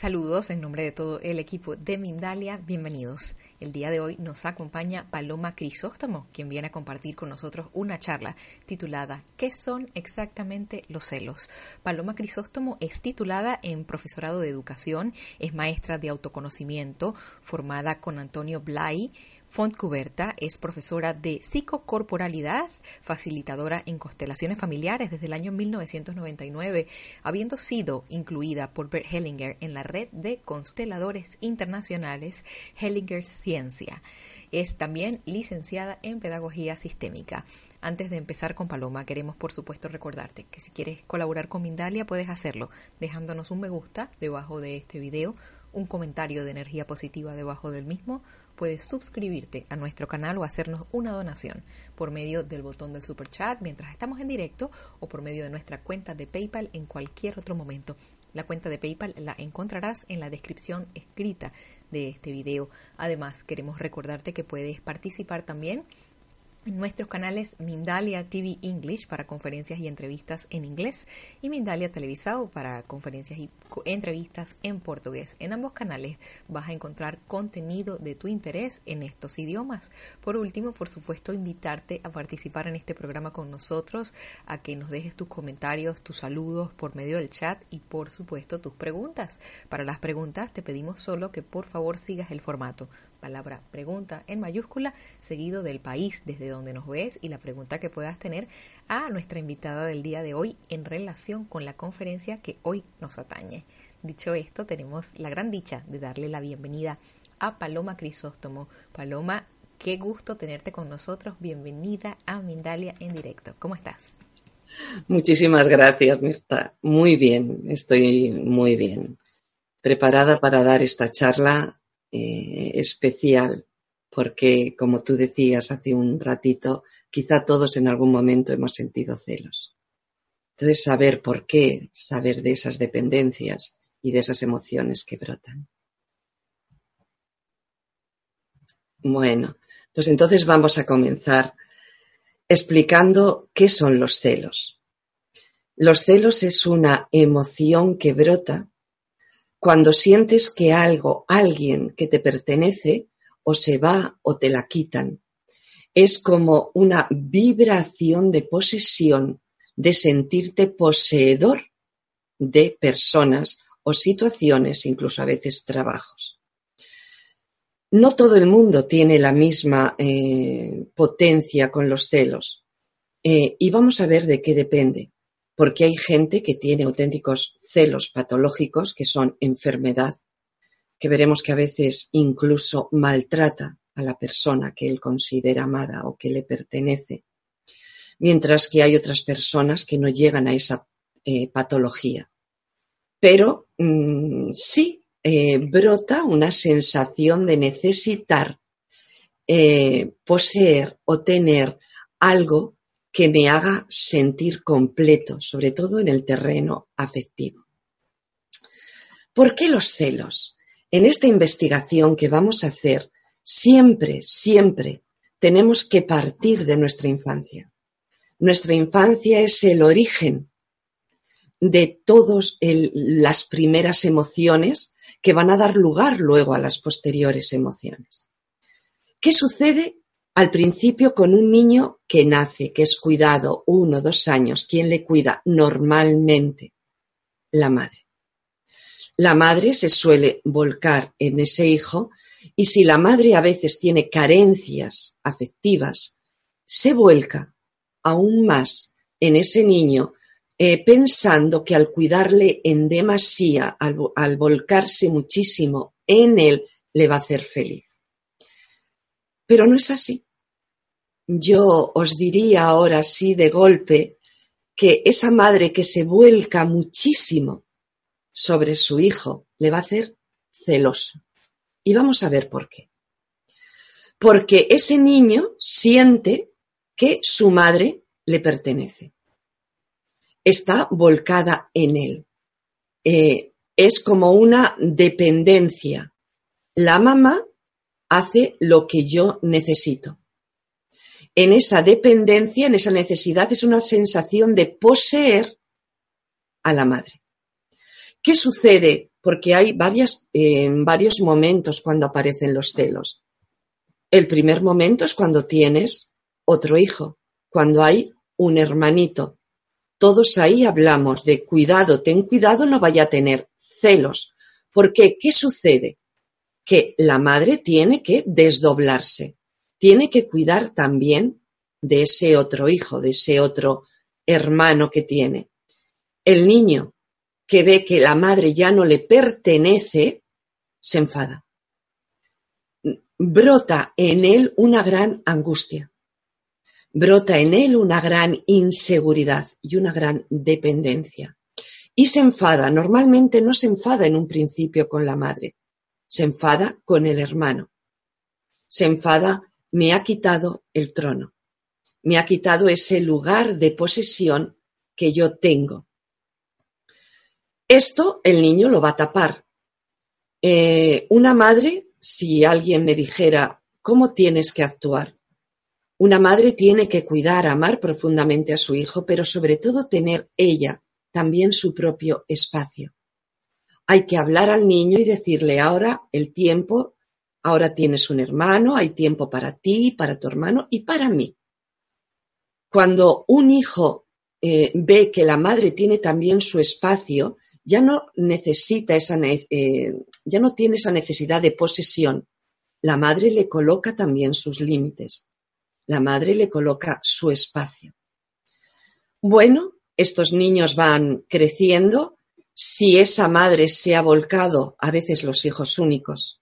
Saludos en nombre de todo el equipo de Mindalia, bienvenidos. El día de hoy nos acompaña Paloma Crisóstomo, quien viene a compartir con nosotros una charla titulada ¿Qué son exactamente los celos? Paloma Crisóstomo es titulada en profesorado de educación, es maestra de autoconocimiento, formada con Antonio Blay, Fontcuberta es profesora de psicocorporalidad, facilitadora en constelaciones familiares desde el año 1999, habiendo sido incluida por Bert Hellinger en la red de consteladores internacionales Hellinger Ciencia. Es también licenciada en Pedagogía Sistémica. Antes de empezar con Paloma, queremos por supuesto recordarte que si quieres colaborar con Mindalia puedes hacerlo dejándonos un me gusta debajo de este video, un comentario de energía positiva debajo del mismo, puedes suscribirte a nuestro canal o hacernos una donación por medio del botón del super chat mientras estamos en directo o por medio de nuestra cuenta de PayPal en cualquier otro momento. La cuenta de PayPal la encontrarás en la descripción escrita de este video. Además, queremos recordarte que puedes participar también en nuestros canales Mindalia TV English para conferencias y entrevistas en inglés y Mindalia Televisado para conferencias y entrevistas en portugués. En ambos canales vas a encontrar contenido de tu interés en estos idiomas. Por último, por supuesto, invitarte a participar en este programa con nosotros, a que nos dejes tus comentarios, tus saludos por medio del chat y por supuesto tus preguntas. Para las preguntas te pedimos solo que por favor sigas el formato palabra pregunta en mayúscula, seguido del país desde donde nos ves y la pregunta que puedas tener a nuestra invitada del día de hoy en relación con la conferencia que hoy nos atañe. Dicho esto, tenemos la gran dicha de darle la bienvenida a Paloma Crisóstomo. Paloma, qué gusto tenerte con nosotros. Bienvenida a Mindalia en directo. ¿Cómo estás? Muchísimas gracias, Mirta. Muy bien, estoy muy bien. Preparada para dar esta charla eh, especial, porque como tú decías hace un ratito, quizá todos en algún momento hemos sentido celos. Entonces, saber por qué, saber de esas dependencias y de esas emociones que brotan. Bueno, pues entonces vamos a comenzar explicando qué son los celos. Los celos es una emoción que brota cuando sientes que algo, alguien que te pertenece, o se va o te la quitan. Es como una vibración de posesión, de sentirte poseedor de personas o situaciones, incluso a veces trabajos. No todo el mundo tiene la misma eh, potencia con los celos eh, y vamos a ver de qué depende porque hay gente que tiene auténticos celos patológicos, que son enfermedad, que veremos que a veces incluso maltrata a la persona que él considera amada o que le pertenece, mientras que hay otras personas que no llegan a esa eh, patología. Pero mm, sí eh, brota una sensación de necesitar eh, poseer o tener algo que me haga sentir completo, sobre todo en el terreno afectivo. ¿Por qué los celos? En esta investigación que vamos a hacer, siempre, siempre tenemos que partir de nuestra infancia. Nuestra infancia es el origen de todas las primeras emociones que van a dar lugar luego a las posteriores emociones. ¿Qué sucede al principio con un niño que nace, que es cuidado uno, dos años, ¿quién le cuida? Normalmente la madre. La madre se suele volcar en ese hijo y si la madre a veces tiene carencias afectivas, se vuelca aún más en ese niño eh, pensando que al cuidarle en demasía, al volcarse muchísimo en él, le va a hacer feliz. Pero no es así. Yo os diría ahora sí de golpe que esa madre que se vuelca muchísimo sobre su hijo le va a hacer celoso. Y vamos a ver por qué. Porque ese niño siente que su madre le pertenece. Está volcada en él. Eh, es como una dependencia. La mamá hace lo que yo necesito. En esa dependencia, en esa necesidad, es una sensación de poseer a la madre. ¿Qué sucede? Porque hay varias, varios momentos cuando aparecen los celos. El primer momento es cuando tienes otro hijo, cuando hay un hermanito. Todos ahí hablamos de cuidado, ten cuidado, no vaya a tener celos. Porque, ¿qué sucede? Que la madre tiene que desdoblarse, tiene que cuidar también de ese otro hijo, de ese otro hermano que tiene. El niño que ve que la madre ya no le pertenece, se enfada. Brota en él una gran angustia. Brota en él una gran inseguridad y una gran dependencia. Y se enfada. Normalmente no se enfada en un principio con la madre. Se enfada con el hermano. Se enfada, me ha quitado el trono. Me ha quitado ese lugar de posesión que yo tengo. Esto el niño lo va a tapar. Eh, una madre, si alguien me dijera cómo tienes que actuar, una madre tiene que cuidar, amar profundamente a su hijo, pero sobre todo tener ella también su propio espacio. Hay que hablar al niño y decirle ahora el tiempo, ahora tienes un hermano, hay tiempo para ti, para tu hermano y para mí. Cuando un hijo eh, ve que la madre tiene también su espacio, ya no necesita esa, eh, ya no tiene esa necesidad de posesión. La madre le coloca también sus límites. La madre le coloca su espacio. Bueno, estos niños van creciendo. Si esa madre se ha volcado, a veces los hijos únicos,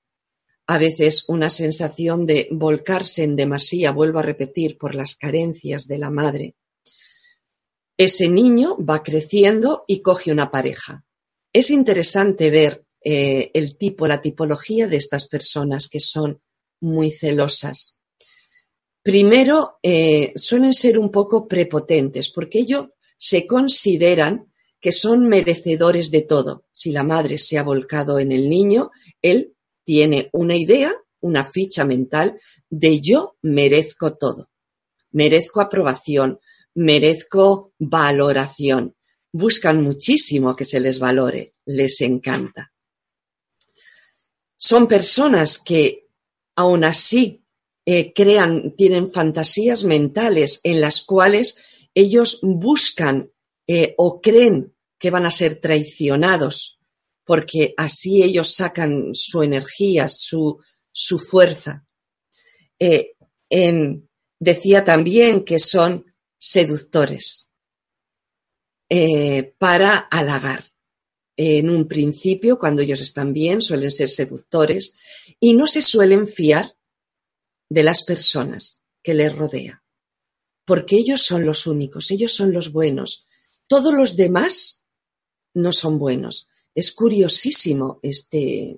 a veces una sensación de volcarse en demasía, vuelvo a repetir, por las carencias de la madre. Ese niño va creciendo y coge una pareja. Es interesante ver eh, el tipo, la tipología de estas personas que son muy celosas. Primero, eh, suelen ser un poco prepotentes porque ellos se consideran que son merecedores de todo. Si la madre se ha volcado en el niño, él tiene una idea, una ficha mental de yo merezco todo. Merezco aprobación, merezco valoración buscan muchísimo que se les valore, les encanta. Son personas que aún así eh, crean, tienen fantasías mentales en las cuales ellos buscan eh, o creen que van a ser traicionados, porque así ellos sacan su energía, su, su fuerza. Eh, decía también que son seductores eh, para halagar. En un principio, cuando ellos están bien, suelen ser seductores y no se suelen fiar de las personas que les rodea, porque ellos son los únicos, ellos son los buenos. Todos los demás no son buenos. Es curiosísimo este,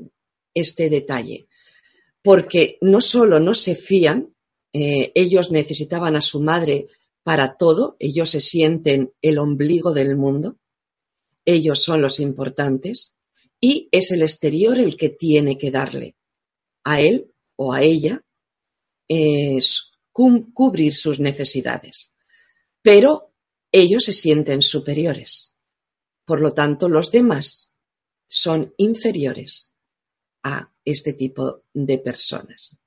este detalle, porque no solo no se fían, eh, ellos necesitaban a su madre para todo, ellos se sienten el ombligo del mundo, ellos son los importantes y es el exterior el que tiene que darle a él o a ella cubrir sus necesidades. Pero ellos se sienten superiores. Por lo tanto, los demás son inferiores a este tipo de personas.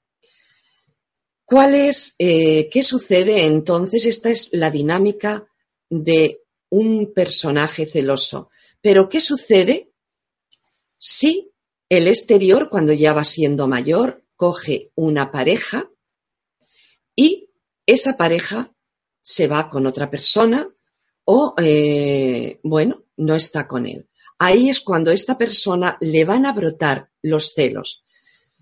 ¿Cuál es, eh, qué sucede entonces? Esta es la dinámica de un personaje celoso. Pero ¿qué sucede si el exterior, cuando ya va siendo mayor, coge una pareja y esa pareja se va con otra persona o, eh, bueno, no está con él? Ahí es cuando a esta persona le van a brotar los celos.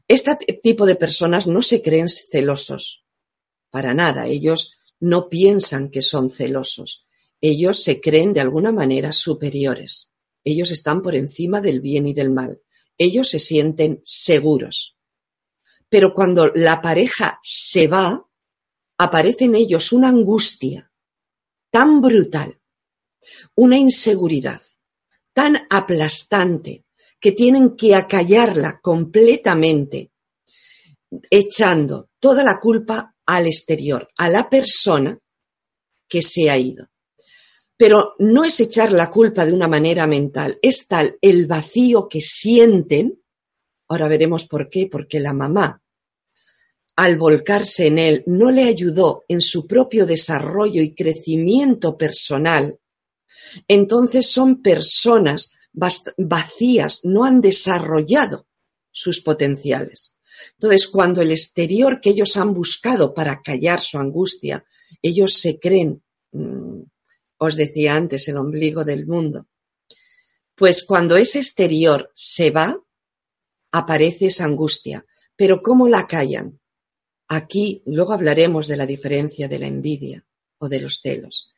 Este tipo de personas no se creen celosos, para nada, ellos no piensan que son celosos, ellos se creen de alguna manera superiores, ellos están por encima del bien y del mal, ellos se sienten seguros. Pero cuando la pareja se va, aparece en ellos una angustia tan brutal, una inseguridad tan aplastante, que tienen que acallarla completamente, echando toda la culpa al exterior, a la persona que se ha ido. Pero no es echar la culpa de una manera mental, es tal el vacío que sienten, ahora veremos por qué, porque la mamá, al volcarse en él, no le ayudó en su propio desarrollo y crecimiento personal, entonces son personas vacías, no han desarrollado sus potenciales. Entonces, cuando el exterior que ellos han buscado para callar su angustia, ellos se creen, mm, os decía antes, el ombligo del mundo, pues cuando ese exterior se va, aparece esa angustia. Pero ¿cómo la callan? Aquí luego hablaremos de la diferencia de la envidia o de los celos.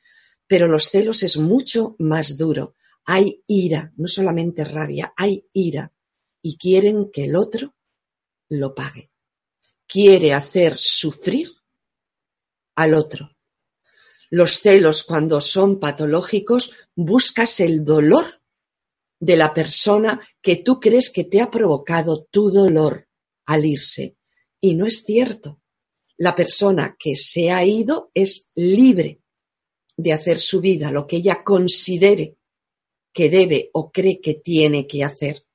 Pero los celos es mucho más duro, hay ira, no solamente rabia, hay ira. Y quieren que el otro lo pague. Quiere hacer sufrir al otro. Los celos, cuando son patológicos, buscas el dolor de la persona que tú crees que te ha provocado tu dolor al irse. Y no es cierto. La persona que se ha ido es libre de hacer su vida lo que ella considere que debe o cree que tiene que hacer.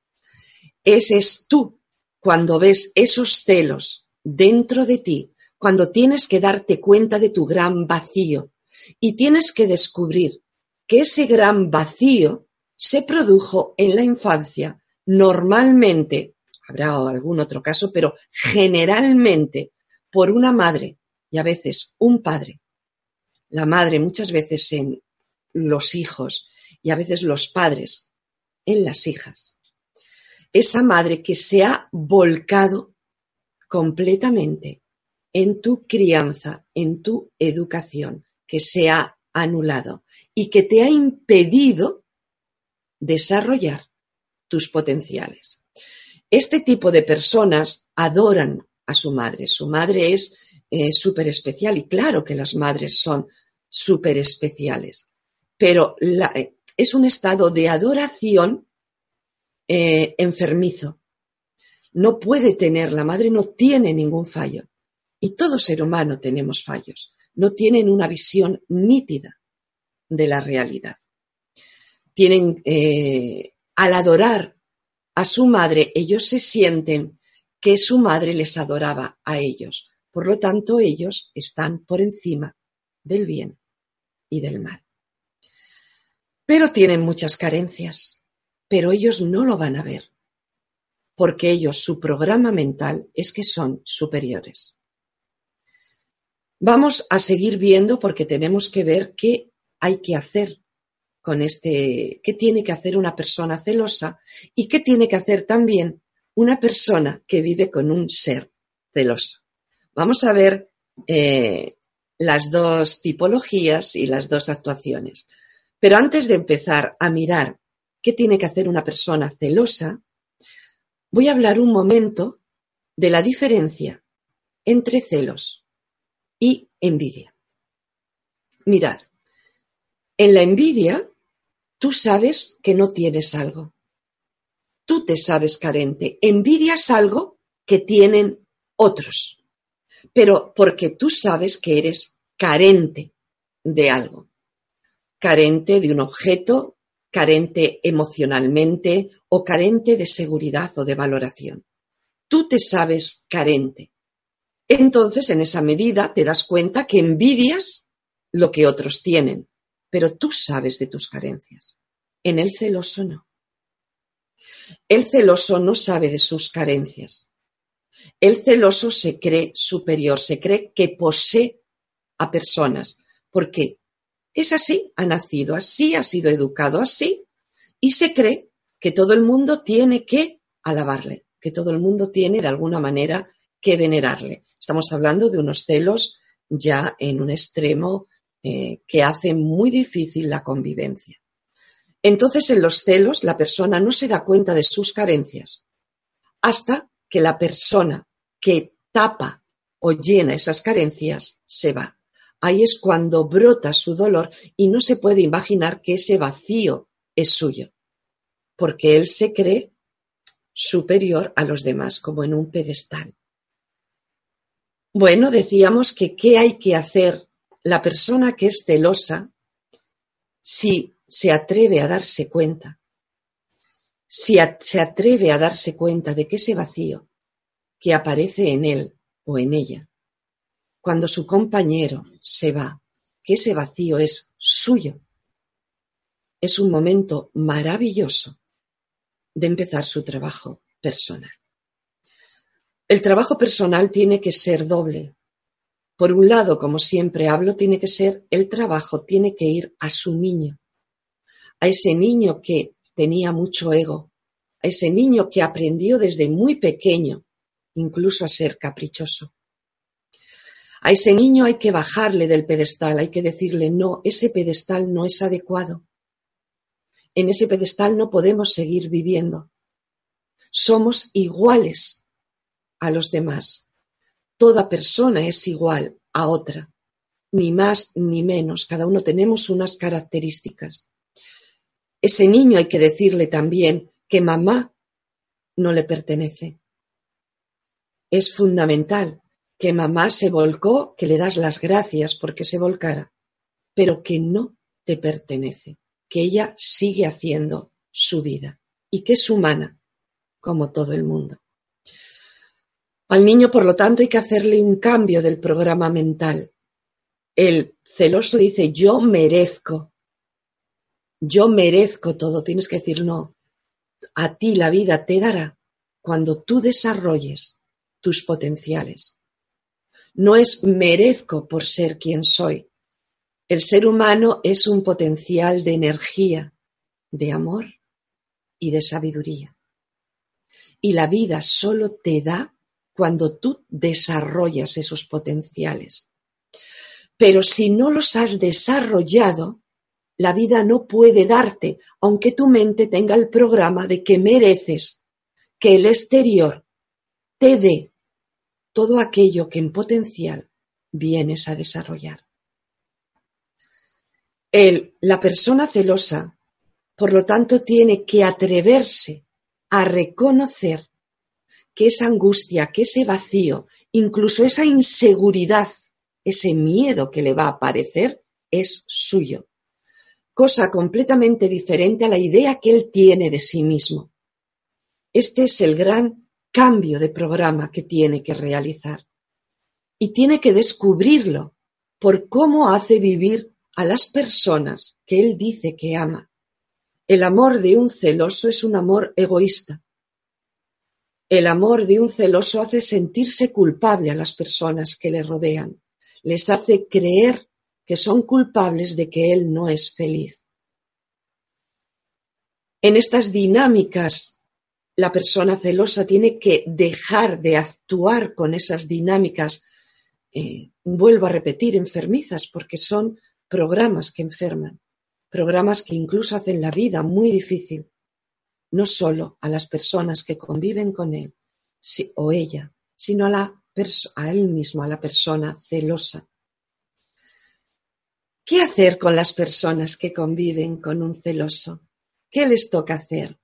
Ese es tú cuando ves esos celos dentro de ti, cuando tienes que darte cuenta de tu gran vacío y tienes que descubrir que ese gran vacío se produjo en la infancia, normalmente, habrá algún otro caso, pero generalmente por una madre y a veces un padre. La madre muchas veces en los hijos y a veces los padres en las hijas. Esa madre que se ha volcado completamente en tu crianza, en tu educación, que se ha anulado y que te ha impedido desarrollar tus potenciales. Este tipo de personas adoran a su madre. Su madre es eh, súper especial y claro que las madres son súper especiales, pero la, eh, es un estado de adoración eh, enfermizo. No puede tener, la madre no tiene ningún fallo. Y todo ser humano tenemos fallos. No tienen una visión nítida de la realidad. Tienen, eh, al adorar a su madre, ellos se sienten que su madre les adoraba a ellos. Por lo tanto, ellos están por encima del bien y del mal. Pero tienen muchas carencias, pero ellos no lo van a ver, porque ellos, su programa mental es que son superiores. Vamos a seguir viendo porque tenemos que ver qué hay que hacer con este, qué tiene que hacer una persona celosa y qué tiene que hacer también una persona que vive con un ser celoso. Vamos a ver eh, las dos tipologías y las dos actuaciones. Pero antes de empezar a mirar qué tiene que hacer una persona celosa, voy a hablar un momento de la diferencia entre celos y envidia. Mirad, en la envidia tú sabes que no tienes algo. Tú te sabes carente. Envidias algo que tienen otros. Pero porque tú sabes que eres carente de algo carente de un objeto, carente emocionalmente o carente de seguridad o de valoración. Tú te sabes carente. Entonces, en esa medida, te das cuenta que envidias lo que otros tienen, pero tú sabes de tus carencias. En el celoso no. El celoso no sabe de sus carencias. El celoso se cree superior, se cree que posee a personas, porque es así, ha nacido así, ha sido educado así y se cree que todo el mundo tiene que alabarle, que todo el mundo tiene de alguna manera que venerarle. Estamos hablando de unos celos ya en un extremo eh, que hace muy difícil la convivencia. Entonces, en los celos, la persona no se da cuenta de sus carencias hasta que la persona que tapa o llena esas carencias se va. Ahí es cuando brota su dolor y no se puede imaginar que ese vacío es suyo, porque él se cree superior a los demás, como en un pedestal. Bueno, decíamos que qué hay que hacer la persona que es celosa si se atreve a darse cuenta, si se atreve a darse cuenta de que ese vacío que aparece en él o en ella, cuando su compañero se va, que ese vacío es suyo, es un momento maravilloso de empezar su trabajo personal. El trabajo personal tiene que ser doble. Por un lado, como siempre hablo, tiene que ser el trabajo, tiene que ir a su niño, a ese niño que tenía mucho ego, a ese niño que aprendió desde muy pequeño incluso a ser caprichoso. A ese niño hay que bajarle del pedestal, hay que decirle, no, ese pedestal no es adecuado. En ese pedestal no podemos seguir viviendo. Somos iguales a los demás. Toda persona es igual a otra, ni más ni menos, cada uno tenemos unas características. Ese niño hay que decirle también que mamá no le pertenece. Es fundamental que mamá se volcó, que le das las gracias porque se volcara, pero que no te pertenece, que ella sigue haciendo su vida y que es humana, como todo el mundo. Al niño, por lo tanto, hay que hacerle un cambio del programa mental. El celoso dice, yo merezco. Yo merezco todo. Tienes que decir, no. A ti la vida te dará cuando tú desarrolles tus potenciales. No es merezco por ser quien soy. El ser humano es un potencial de energía, de amor y de sabiduría. Y la vida solo te da cuando tú desarrollas esos potenciales. Pero si no los has desarrollado, la vida no puede darte, aunque tu mente tenga el programa de que mereces que el exterior te dé todo aquello que en potencial vienes a desarrollar. El, la persona celosa, por lo tanto, tiene que atreverse a reconocer que esa angustia, que ese vacío, incluso esa inseguridad, ese miedo que le va a aparecer, es suyo. Cosa completamente diferente a la idea que él tiene de sí mismo. Este es el gran cambio de programa que tiene que realizar. Y tiene que descubrirlo por cómo hace vivir a las personas que él dice que ama. El amor de un celoso es un amor egoísta, el amor de un celoso hace sentirse culpable a las personas que le rodean, les hace creer que son culpables de que él no es feliz. En estas dinámicas, la persona celosa tiene que dejar de actuar con esas dinámicas, eh, vuelvo a repetir, enfermizas, porque son programas que enferman, programas que incluso hacen la vida muy difícil no solo a las personas que conviven con él o ella, sino a, él mismo, a la persona celosa. ¿Qué hacer con las personas que conviven con un celoso? ¿Qué les toca hacer?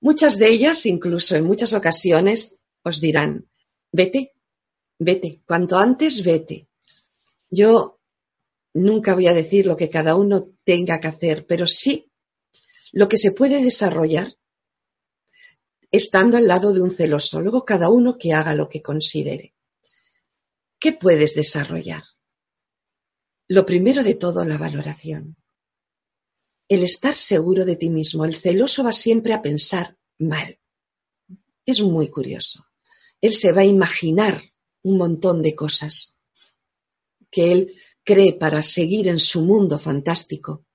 Muchas de ellas, incluso en muchas ocasiones, os dirán, vete, vete, cuanto antes vete. Yo nunca voy a decir lo que cada uno tenga que hacer, pero sí lo que se puede desarrollar estando al lado de un celoso. Luego cada uno que haga lo que considere. ¿Qué puedes desarrollar? Lo primero de todo, la valoración. El estar seguro de ti mismo. El celoso va siempre a pensar mal. Es muy curioso. Él se va a imaginar un montón de cosas que él cree para seguir en su mundo fantástico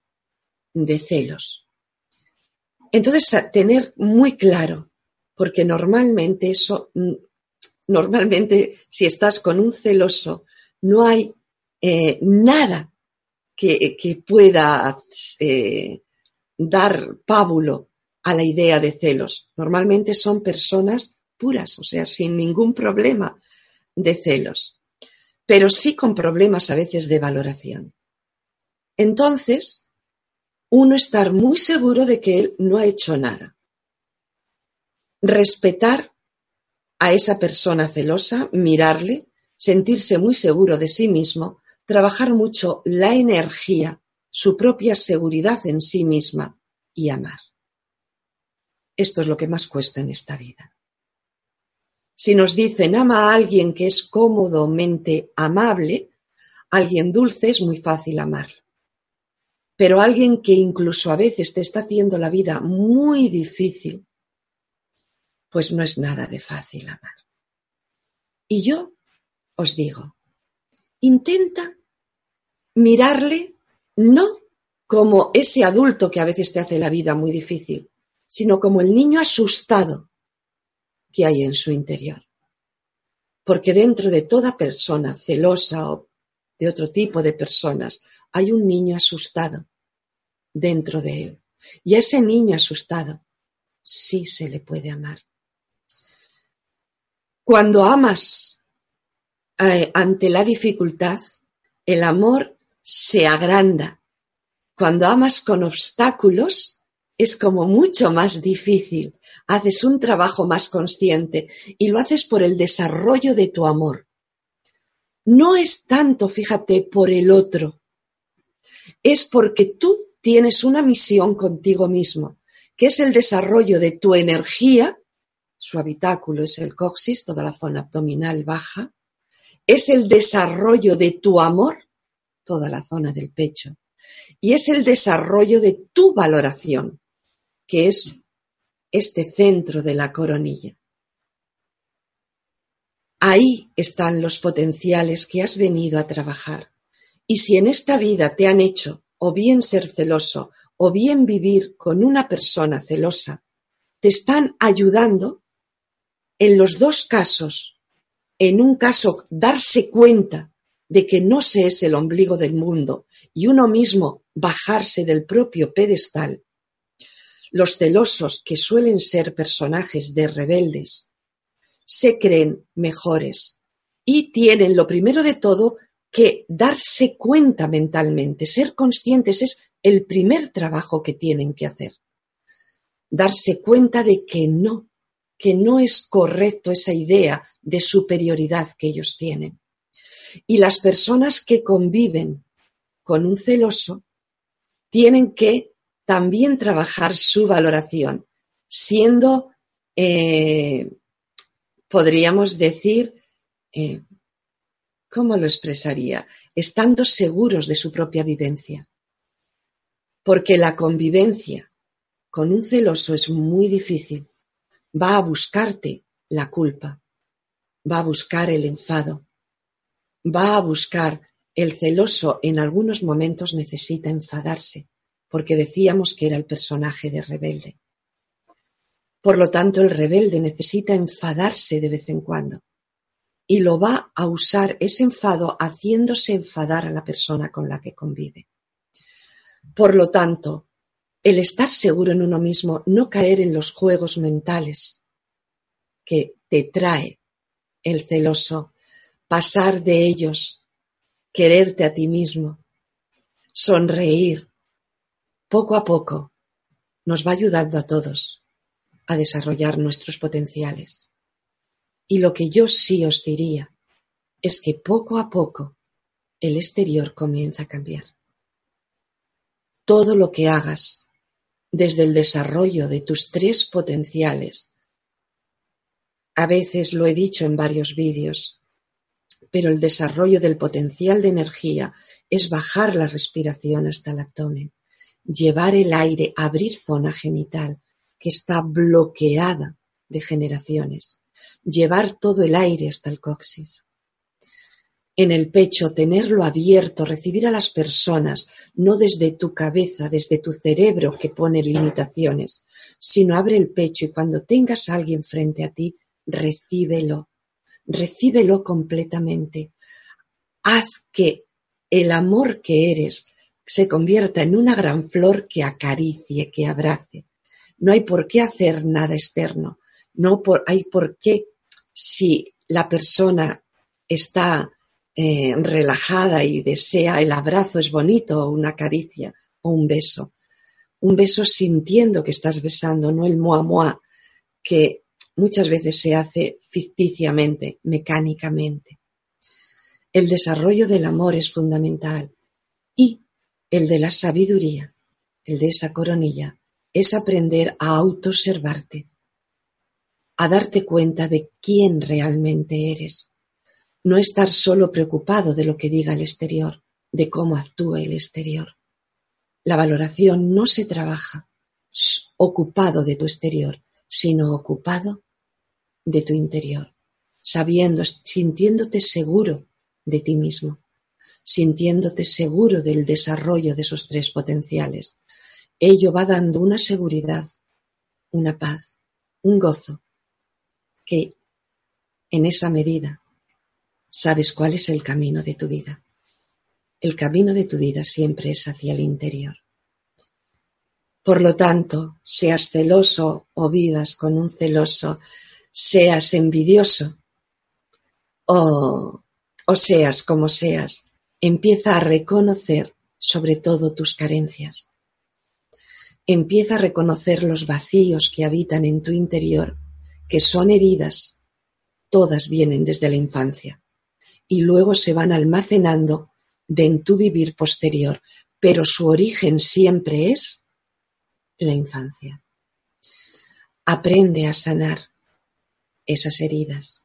de celos. Entonces, tener muy claro porque normalmente eso, mm, normalmente si estás con un celoso, no hay eh, nada que, pueda eh, dar pábulo a la idea de celos. Normalmente son personas puras, o sea, sin ningún problema de celos, pero sí con problemas a veces de valoración. Entonces, uno estar muy seguro de que él no ha hecho nada. Respetar a esa persona celosa, mirarle, sentirse muy seguro de sí mismo, trabajar mucho la energía, su propia seguridad en sí misma y amar. Esto es lo que más cuesta en esta vida. Si nos dicen ama a alguien que es cómodamente amable, alguien dulce es muy fácil amarlo. Pero alguien que incluso a veces te está haciendo la vida muy difícil, pues no es nada de fácil amar. Y yo os digo, intenta mirarle no como ese adulto que a veces te hace la vida muy difícil, sino como el niño asustado que hay en su interior. Porque dentro de toda persona celosa o de otro tipo de personas hay un niño asustado dentro de él. Y ese niño asustado sí se le puede amar. Cuando amas eh, ante la dificultad, el amor se agranda. Cuando amas con obstáculos, es como mucho más difícil. Haces un trabajo más consciente y lo haces por el desarrollo de tu amor. No es tanto, fíjate, por el otro. Es porque tú tienes una misión contigo mismo, que es el desarrollo de tu energía su habitáculo es el coxis, toda la zona abdominal baja, es el desarrollo de tu amor, toda la zona del pecho, y es el desarrollo de tu valoración, que es este centro de la coronilla. Ahí están los potenciales que has venido a trabajar. Y si en esta vida te han hecho o bien ser celoso o bien vivir con una persona celosa, te están ayudando en los dos casos, en un caso darse cuenta de que no se es el ombligo del mundo y uno mismo bajarse del propio pedestal, los celosos, que suelen ser personajes de rebeldes, se creen mejores y tienen lo primero de todo que darse cuenta mentalmente, ser conscientes es el primer trabajo que tienen que hacer. Darse cuenta de que no, que no es correcto esa idea de superioridad que ellos tienen. Y las personas que conviven con un celoso tienen que también trabajar su valoración, siendo, eh, podríamos decir, eh, ¿cómo lo expresaría? Estando seguros de su propia vivencia. Porque la convivencia con un celoso es muy difícil va a buscarte la culpa, va a buscar el enfado, va a buscar el celoso en algunos momentos necesita enfadarse, porque decíamos que era el personaje de rebelde. Por lo tanto, el rebelde necesita enfadarse de vez en cuando y lo va a usar ese enfado haciéndose enfadar a la persona con la que convive. Por lo tanto, el estar seguro en uno mismo, no caer en los juegos mentales que te trae el celoso, pasar de ellos, quererte a ti mismo, sonreír, poco a poco, nos va ayudando a todos a desarrollar nuestros potenciales. Y lo que yo sí os diría es que poco a poco el exterior comienza a cambiar. Todo lo que hagas desde el desarrollo de tus tres potenciales. A veces lo he dicho en varios vídeos, pero el desarrollo del potencial de energía es bajar la respiración hasta el abdomen, llevar el aire, abrir zona genital que está bloqueada de generaciones, llevar todo el aire hasta el coxis. en el pecho, tenerlo abierto, recibir a las personas, no desde tu cabeza, desde tu cerebro que pone limitaciones, sino abre el pecho y cuando tengas a alguien frente a ti, recíbelo, recíbelo completamente. Haz que el amor que eres se convierta en una gran flor que acaricie, que abrace. No hay por qué hacer nada externo, no hay por qué, si la persona está eh, relajada y desea el abrazo es bonito, o una caricia, o un beso. Un beso sintiendo que estás besando, no el moi moi, que muchas veces se hace ficticiamente, mecánicamente. El desarrollo del amor es fundamental y el de la sabiduría, el de esa coronilla, es aprender a autoobservarte, a darte cuenta de quién realmente eres, no estar solo preocupado de lo que diga el exterior, de cómo actúa el exterior. La valoración no se trabaja ocupado de tu exterior, sino ocupado de tu interior, sabiendo, sintiéndote seguro de ti mismo, sintiéndote seguro del desarrollo de esos tres potenciales. Ello va dando una seguridad, una paz, un gozo, que en esa medida sabes cuál es el camino de tu vida. El camino de tu vida siempre es hacia el interior. Por lo tanto, seas celoso o vivas con un celoso, seas envidioso o, o seas como seas, empieza a reconocer sobre todo tus carencias. Empieza a reconocer los vacíos que habitan en tu interior, que son heridas, todas vienen desde la infancia y luego se van almacenando de en tu vivir posterior, pero su origen siempre es la infancia. Aprende a sanar esas heridas.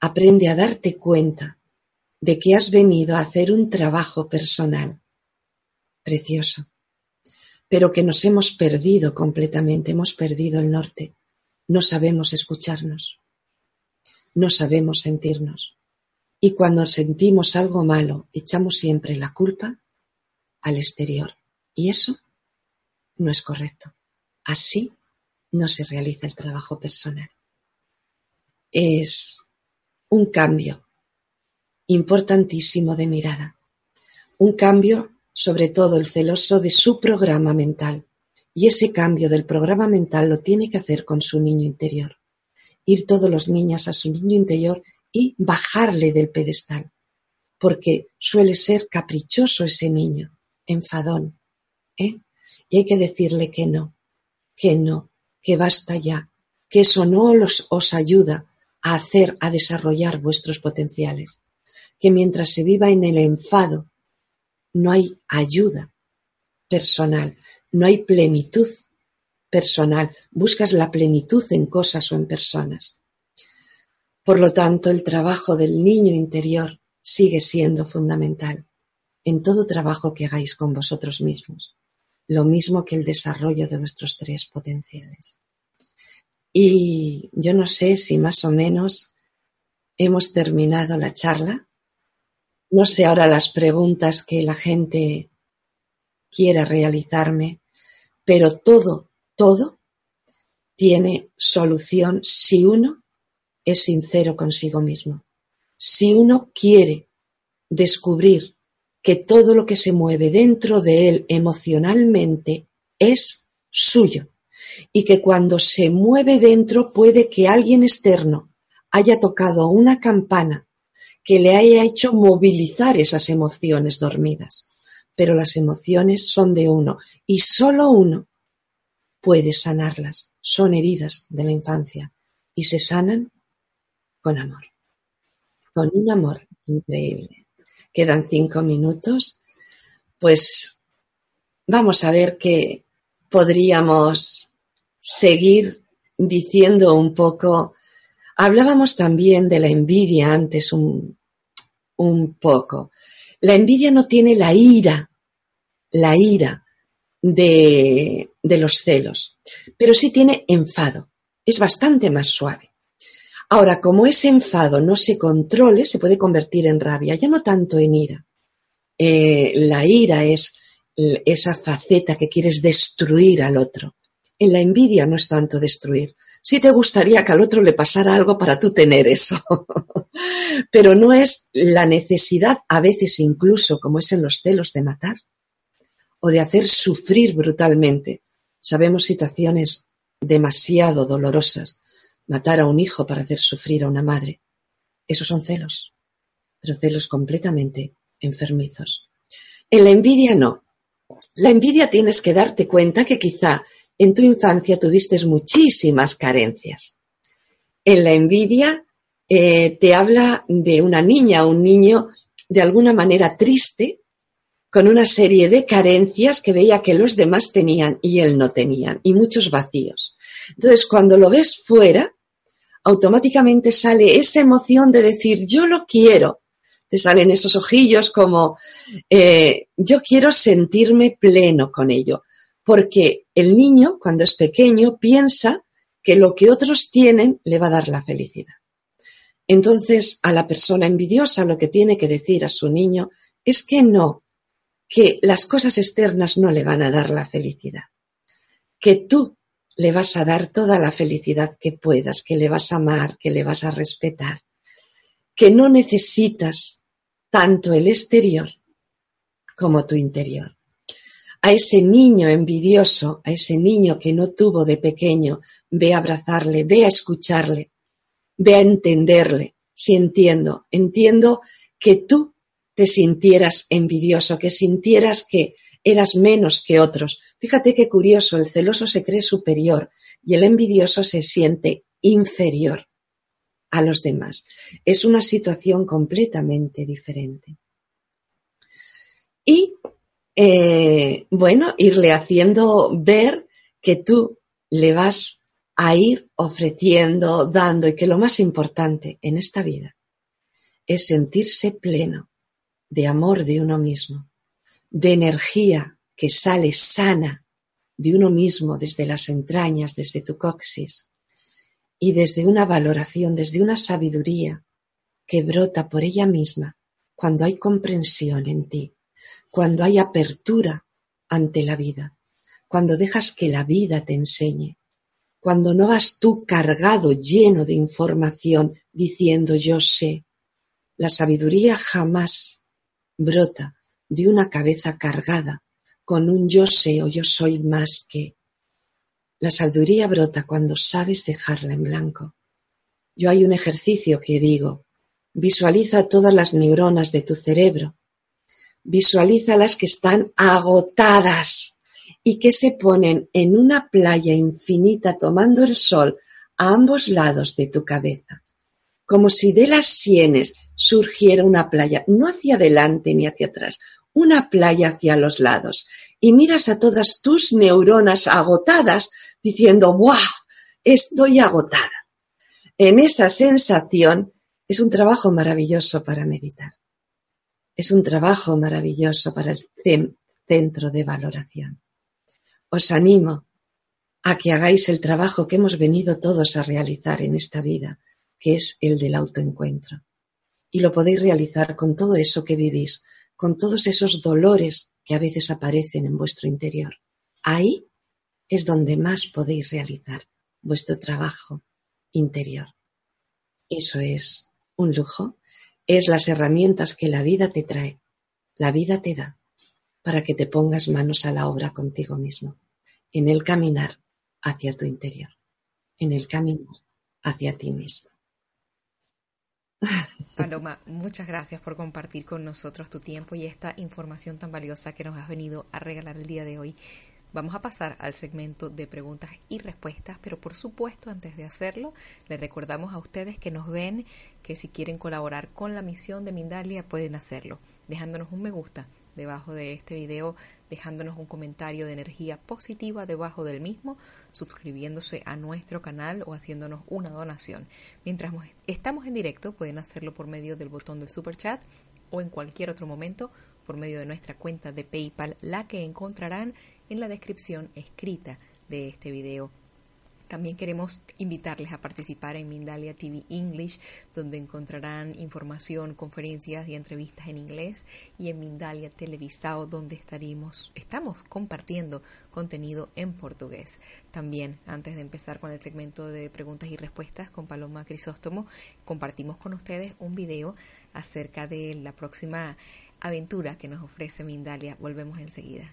Aprende a darte cuenta de que has venido a hacer un trabajo personal precioso, pero que nos hemos perdido completamente, hemos perdido el norte, no sabemos escucharnos, no sabemos sentirnos. Y cuando sentimos algo malo, echamos siempre la culpa al exterior. Y eso no es correcto. Así no se realiza el trabajo personal. Es un cambio importantísimo de mirada. Un cambio, sobre todo el celoso, de su programa mental. Y ese cambio del programa mental lo tiene que hacer con su niño interior. Ir todos los niños a su niño interior y bajarle del pedestal, porque suele ser caprichoso ese niño, enfadón, ¿eh? Y hay que decirle que no, que no, que basta ya, que eso no os ayuda a hacer, a desarrollar vuestros potenciales, que mientras se viva en el enfado, no hay ayuda personal, no hay plenitud personal, buscas la plenitud en cosas o en personas. Por lo tanto, el trabajo del niño interior sigue siendo fundamental en todo trabajo que hagáis con vosotros mismos, lo mismo que el desarrollo de vuestros tres potenciales. Y yo no sé si más o menos hemos terminado la charla. No sé ahora las preguntas que la gente quiera realizarme, pero todo, todo tiene solución si uno es sincero consigo mismo. Si uno quiere descubrir que todo lo que se mueve dentro de él emocionalmente es suyo y que cuando se mueve dentro puede que alguien externo haya tocado una campana que le haya hecho movilizar esas emociones dormidas. Pero las emociones son de uno y solo uno puede sanarlas. Son heridas de la infancia y se sanan con amor, con un amor increíble. Quedan cinco minutos, pues vamos a ver qué podríamos seguir diciendo un poco. Hablábamos también de la envidia antes un, un poco. La envidia no tiene la ira, la ira de, de los celos, pero sí tiene enfado. Es bastante más suave. Ahora, como ese enfado no se controle, se puede convertir en rabia, ya no tanto en ira. Eh, la ira es esa faceta que quieres destruir al otro. En la envidia no es tanto destruir. Sí te gustaría que al otro le pasara algo para tú tener eso, pero no es la necesidad, a veces incluso, como es en los celos, de matar o de hacer sufrir brutalmente. Sabemos situaciones demasiado dolorosas. Matar a un hijo para hacer sufrir a una madre. Esos son celos, pero celos completamente enfermizos. En la envidia no. La envidia tienes que darte cuenta que quizá en tu infancia tuviste muchísimas carencias. En la envidia eh, te habla de una niña o un niño de alguna manera triste, con una serie de carencias que veía que los demás tenían y él no tenían, y muchos vacíos. Entonces, cuando lo ves fuera, automáticamente sale esa emoción de decir, yo lo quiero, te salen esos ojillos como eh, yo quiero sentirme pleno con ello, porque el niño cuando es pequeño piensa que lo que otros tienen le va a dar la felicidad. Entonces a la persona envidiosa lo que tiene que decir a su niño es que no, que las cosas externas no le van a dar la felicidad, que tú le vas a dar toda la felicidad que puedas, que le vas a amar, que le vas a respetar, que no necesitas tanto el exterior como tu interior. A ese niño envidioso, a ese niño que no tuvo de pequeño, ve a abrazarle, ve a escucharle, ve a entenderle. Si entiendo, entiendo que tú te sintieras envidioso, que sintieras que eras menos que otros. Fíjate qué curioso, el celoso se cree superior y el envidioso se siente inferior a los demás. Es una situación completamente diferente. Y, eh, bueno, irle haciendo ver que tú le vas a ir ofreciendo, dando y que lo más importante en esta vida es sentirse pleno de amor de uno mismo, de energía que sale sana de uno mismo desde las entrañas, desde tu coxis, y desde una valoración, desde una sabiduría que brota por ella misma cuando hay comprensión en ti, cuando hay apertura ante la vida, cuando dejas que la vida te enseñe, cuando no vas tú cargado, lleno de información, diciendo yo sé. La sabiduría jamás brota de una cabeza cargada con un yo sé o yo soy más que. La sabiduría brota cuando sabes dejarla en blanco. Yo hay un ejercicio que digo, visualiza todas las neuronas de tu cerebro, visualiza las que están agotadas y que se ponen en una playa infinita tomando el sol a ambos lados de tu cabeza, como si de las sienes surgiera una playa, no hacia adelante ni hacia atrás, una playa hacia los lados, y miras a todas tus neuronas agotadas diciendo, ¡Wow! Estoy agotada. En esa sensación es un trabajo maravilloso para meditar. Es un trabajo maravilloso para el centro de valoración. Os animo a que hagáis el trabajo que hemos venido todos a realizar en esta vida, que es el del autoencuentro. Y lo podéis realizar con todo eso que vivís, con todos esos dolores que a veces aparecen en vuestro interior. Ahí es donde más podéis realizar vuestro trabajo interior. Eso es un lujo, es las herramientas que la vida te trae, la vida te da, para que te pongas manos a la obra contigo mismo, en el caminar hacia tu interior, en el caminar hacia ti mismo. Paloma, muchas gracias por compartir con nosotros tu tiempo y esta información tan valiosa que nos has venido a regalar el día de hoy. Vamos a pasar al segmento de preguntas y respuestas, pero por supuesto antes de hacerlo, les recordamos a ustedes que nos ven que si quieren colaborar con la misión de Mindalia pueden hacerlo, dejándonos un me gusta debajo de este video, dejándonos un comentario de energía positiva debajo del mismo, suscribiéndose a nuestro canal o haciéndonos una donación. Mientras estamos en directo, pueden hacerlo por medio del botón del super chat o en cualquier otro momento por medio de nuestra cuenta de PayPal, la que encontrarán en la descripción escrita de este video. También queremos invitarles a participar en Mindalia TV English, donde encontrarán información, conferencias y entrevistas en inglés, y en Mindalia Televisado, donde estaremos, estamos compartiendo contenido en portugués. También, antes de empezar con el segmento de preguntas y respuestas con Paloma Crisóstomo, compartimos con ustedes un video acerca de la próxima aventura que nos ofrece Mindalia. Volvemos enseguida.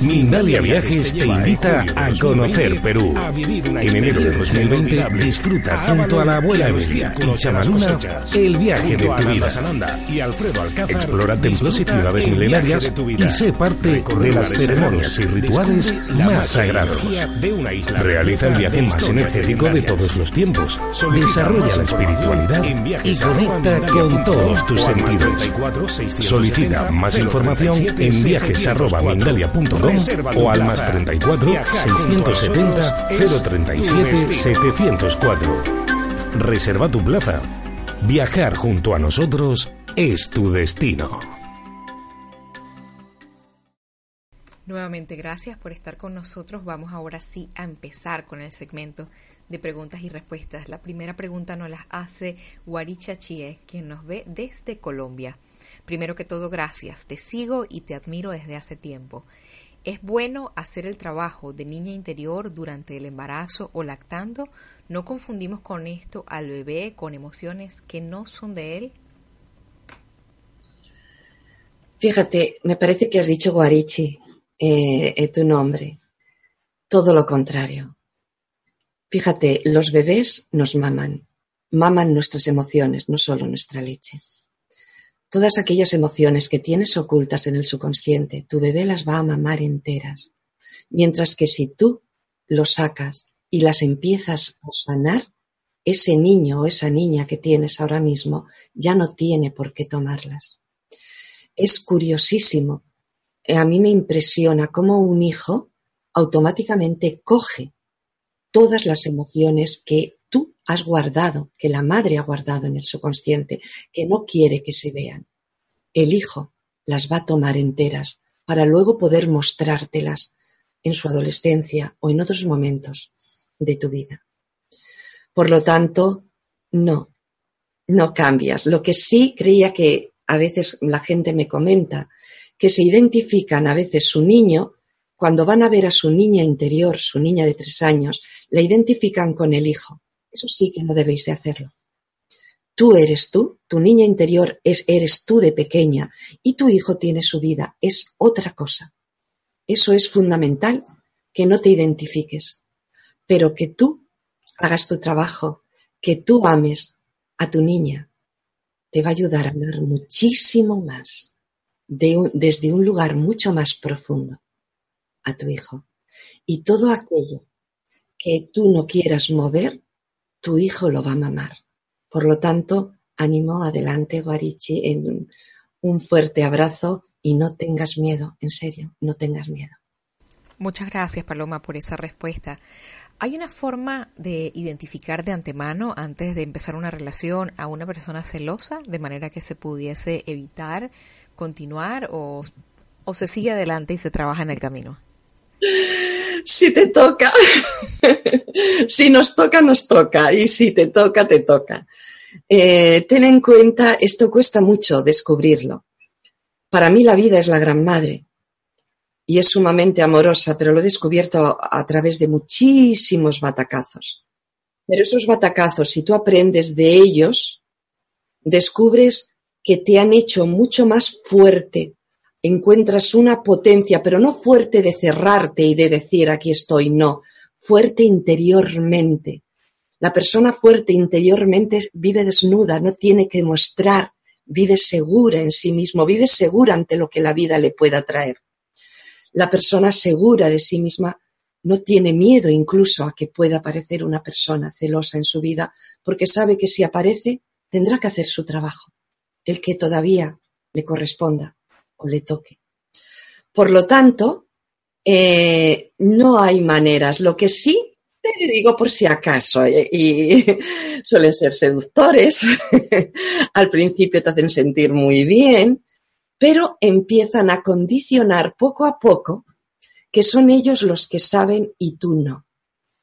Mindalia Viajes te invita a conocer Perú. En enero de 2020 disfruta junto a la abuela Emilia y Chamaluna el viaje de tu vida. Explora templos y ciudades milenarias y sé parte de las ceremonias y rituales más sagrados. Realiza el viaje más energético de todos los tiempos. Desarrolla la espiritualidad y conecta con todos tus sentidos. Solicita más información en viajes.mindalia.com o al más 34 670 037 704. Reserva tu plaza. Viajar junto a nosotros es tu destino. Nuevamente, gracias por estar con nosotros. Vamos ahora sí a empezar con el segmento de preguntas y respuestas. La primera pregunta nos la hace Waricha Chie, quien nos ve desde Colombia. Primero que todo, gracias. Te sigo y te admiro desde hace tiempo. ¿Es bueno hacer el trabajo de niña interior durante el embarazo o lactando? ¿No confundimos con esto al bebé con emociones que no son de él? Fíjate, me parece que has dicho Guarichi, eh, tu nombre. Todo lo contrario. Fíjate, los bebés nos maman, maman nuestras emociones, no solo nuestra leche. Todas aquellas emociones que tienes ocultas en el subconsciente, tu bebé las va a mamar enteras. Mientras que si tú lo sacas y las empiezas a sanar, ese niño o esa niña que tienes ahora mismo ya no tiene por qué tomarlas. Es curiosísimo. A mí me impresiona cómo un hijo automáticamente coge todas las emociones que has guardado, que la madre ha guardado en el subconsciente, que no quiere que se vean. El hijo las va a tomar enteras para luego poder mostrártelas en su adolescencia o en otros momentos de tu vida. Por lo tanto, no, no cambias. Lo que sí creía que a veces la gente me comenta, que se identifican a veces su niño, cuando van a ver a su niña interior, su niña de tres años, la identifican con el hijo. Eso sí que no debéis de hacerlo. Tú eres tú, tu niña interior es eres tú de pequeña y tu hijo tiene su vida, es otra cosa. Eso es fundamental, que no te identifiques, pero que tú hagas tu trabajo, que tú ames a tu niña, te va a ayudar a amar muchísimo más, desde un lugar mucho más profundo, a tu hijo. Y todo aquello que tú no quieras mover, tu hijo lo va a mamar. Por lo tanto, ánimo, adelante, Guarichi, en un fuerte abrazo y no tengas miedo, en serio, no tengas miedo. Muchas gracias, Paloma, por esa respuesta. ¿Hay una forma de identificar de antemano, antes de empezar una relación, a una persona celosa, de manera que se pudiese evitar continuar o, o se sigue adelante y se trabaja en el camino? si te toca, si nos toca, nos toca, y si te toca, te toca. Eh, ten en cuenta, esto cuesta mucho descubrirlo. Para mí la vida es la gran madre y es sumamente amorosa, pero lo he descubierto a, a través de muchísimos batacazos. Pero esos batacazos, si tú aprendes de ellos, descubres que te han hecho mucho más fuerte, encuentras una potencia, pero no fuerte de cerrarte y de decir aquí estoy, no, fuerte interiormente. La persona fuerte interiormente vive desnuda, no tiene que mostrar, vive segura en sí mismo, vive segura ante lo que la vida le pueda traer. La persona segura de sí misma no tiene miedo incluso a que pueda aparecer una persona celosa en su vida, porque sabe que si aparece tendrá que hacer su trabajo, el que todavía le corresponda o le toque. Por lo tanto, eh, no hay maneras. Lo que sí te digo por si acaso, eh, y suelen ser seductores, al principio te hacen sentir muy bien, pero empiezan a condicionar poco a poco que son ellos los que saben y tú no.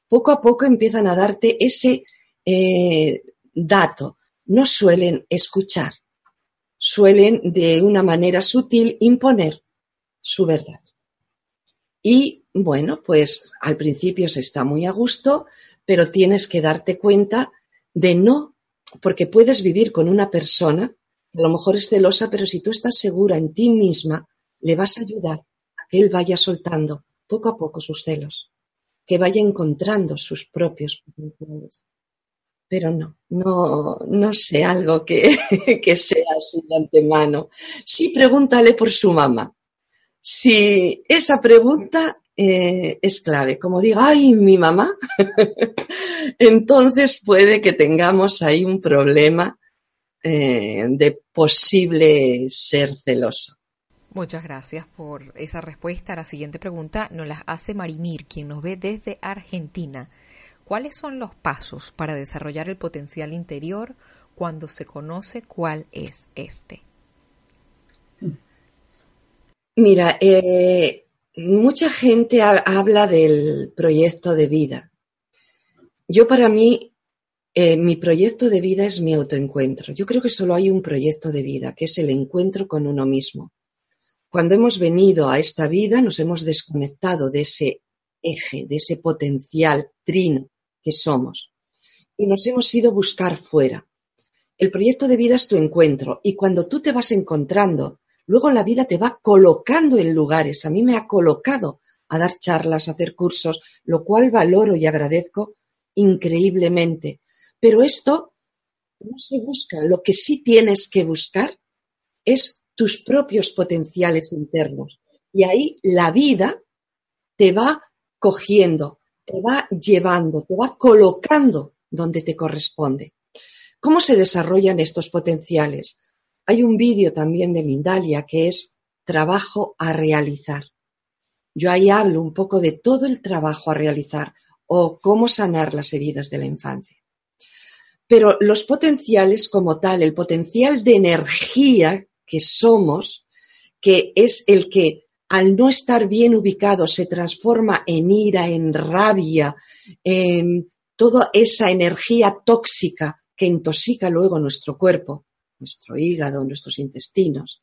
Poco a poco empiezan a darte ese eh, dato. No suelen escuchar, suelen de una manera sutil imponer su verdad. Y bueno, pues al principio se está muy a gusto, pero tienes que darte cuenta de no, porque puedes vivir con una persona, a lo mejor es celosa, pero si tú estás segura en ti misma, le vas a ayudar a que él vaya soltando poco a poco sus celos, que vaya encontrando sus propios potenciales. Pero no, no, no sé algo que, que sea así de antemano. Sí, pregúntale por su mamá si esa pregunta eh, es clave, como diga, ay, mi mamá, entonces puede que tengamos ahí un problema eh, de posible ser celoso. Muchas gracias por esa respuesta. La siguiente pregunta nos la hace Marimir, quien nos ve desde Argentina. ¿Cuáles son los pasos para desarrollar el potencial interior cuando se conoce cuál es este? Mira, eh, mucha gente habla del proyecto de vida. Yo para mí, eh, mi proyecto de vida es mi autoencuentro. Yo creo que solo hay un proyecto de vida, que es el encuentro con uno mismo. Cuando hemos venido a esta vida, nos hemos desconectado de ese eje, de ese potencial trino que somos. Y nos hemos ido a buscar fuera. El proyecto de vida es tu encuentro. Y cuando tú te vas encontrando Luego la vida te va colocando en lugares. A mí me ha colocado a dar charlas, a hacer cursos, lo cual valoro y agradezco increíblemente. Pero esto no se busca. Lo que sí tienes que buscar es tus propios potenciales internos. Y ahí la vida te va cogiendo, te va llevando, te va colocando donde te corresponde. ¿Cómo se desarrollan estos potenciales? Hay un vídeo también de Mindalia que es trabajo a realizar. Yo ahí hablo un poco de todo el trabajo a realizar o cómo sanar las heridas de la infancia. Pero los potenciales como tal, el potencial de energía que somos, que es el que al no estar bien ubicado se transforma en ira, en rabia, en toda esa energía tóxica que intoxica luego nuestro cuerpo, nuestro hígado, nuestros intestinos,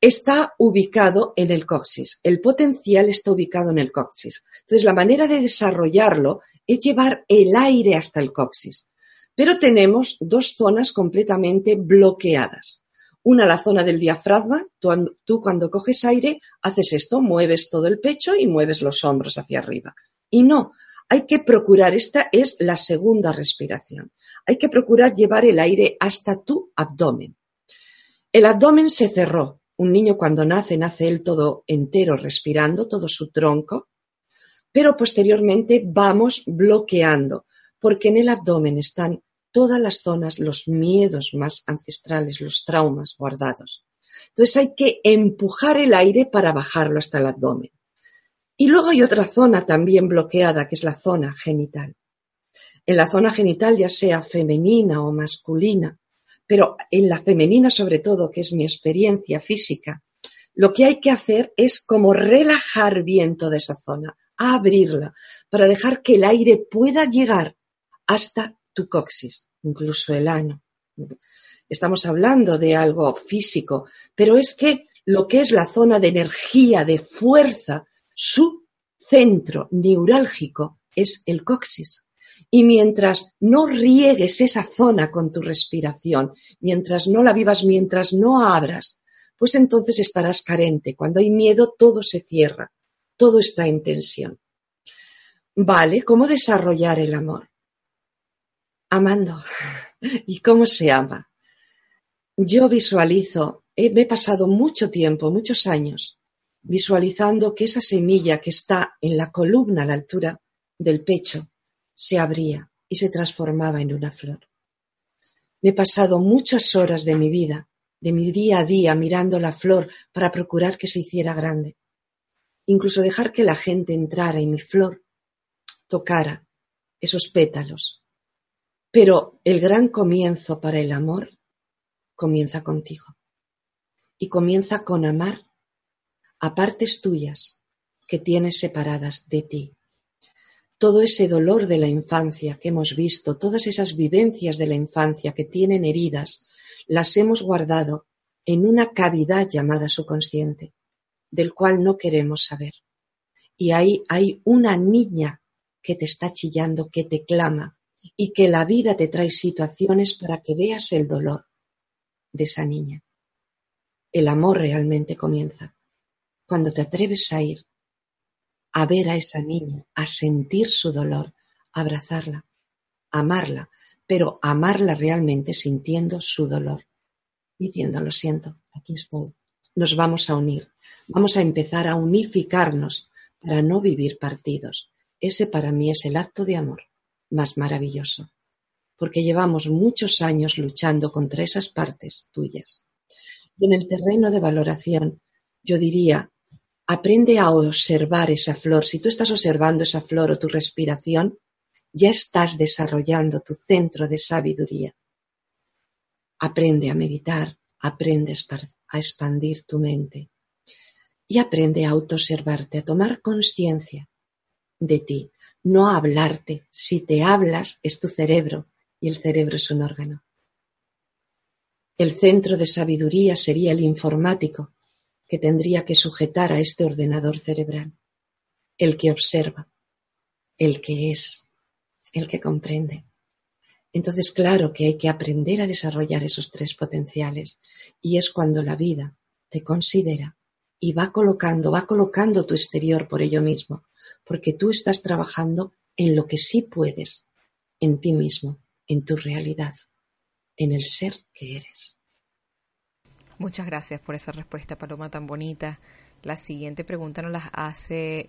está ubicado en el coxis. El potencial está ubicado en el coxis. Entonces, la manera de desarrollarlo es llevar el aire hasta el coxis. Pero tenemos dos zonas completamente bloqueadas. Una, la zona del diafragma. Tú, tú, cuando coges aire, haces esto, mueves todo el pecho y mueves los hombros hacia arriba. Y no, hay que procurar, esta es la segunda respiración hay que procurar llevar el aire hasta tu abdomen. El abdomen se cerró. Un niño cuando nace, nace él todo entero respirando, todo su tronco, pero posteriormente vamos bloqueando, porque en el abdomen están todas las zonas, los miedos más ancestrales, los traumas guardados. Entonces hay que empujar el aire para bajarlo hasta el abdomen. Y luego hay otra zona también bloqueada, que es la zona genital en la zona genital, ya sea femenina o masculina, pero en la femenina sobre todo, que es mi experiencia física, lo que hay que hacer es como relajar bien toda esa zona, abrirla, para dejar que el aire pueda llegar hasta tu coxis, incluso el ano. Estamos hablando de algo físico, pero es que lo que es la zona de energía, de fuerza, su centro neurálgico es el coxis. Y mientras no riegues esa zona con tu respiración, mientras no la vivas, mientras no abras, pues entonces estarás carente. Cuando hay miedo, todo se cierra, todo está en tensión. Vale, ¿cómo desarrollar el amor? Amando. ¿Y cómo se ama? Yo visualizo, me he pasado mucho tiempo, muchos años, visualizando que esa semilla que está en la columna a la altura del pecho se abría y se transformaba en una flor. Me he pasado muchas horas de mi vida, de mi día a día, mirando la flor para procurar que se hiciera grande. Incluso dejar que la gente entrara y mi flor tocara esos pétalos. Pero el gran comienzo para el amor comienza contigo. Y comienza con amar a partes tuyas que tienes separadas de ti. Todo ese dolor de la infancia que hemos visto, todas esas vivencias de la infancia que tienen heridas, las hemos guardado en una cavidad llamada subconsciente, del cual no queremos saber. Y ahí hay una niña que te está chillando, que te clama, y que la vida te trae situaciones para que veas el dolor de esa niña. El amor realmente comienza cuando te atreves a ir a ver a esa niña, a sentir su dolor, abrazarla, amarla, pero amarla realmente sintiendo su dolor, diciendo, lo siento, aquí estoy, nos vamos a unir, vamos a empezar a unificarnos para no vivir partidos. Ese para mí es el acto de amor más maravilloso, porque llevamos muchos años luchando contra esas partes tuyas. Y en el terreno de valoración, yo diría, aprende a observar esa flor. Si tú estás observando esa flor o tu respiración, ya estás desarrollando tu centro de sabiduría. Aprende a meditar, aprende a expandir tu mente y aprende a autoobservarte, a tomar conciencia de ti, no hablarte. Si te hablas es tu cerebro y el cerebro es un órgano. El centro de sabiduría sería el informático que tendría que sujetar a este ordenador cerebral, el que observa, el que es, el que comprende. Entonces, claro que hay que aprender a desarrollar esos tres potenciales y es cuando la vida te considera y va colocando, va colocando tu exterior por ello mismo, porque tú estás trabajando en lo que sí puedes, en ti mismo, en tu realidad, en el ser que eres. Muchas gracias por esa respuesta, Paloma, tan bonita. La siguiente pregunta nos la hace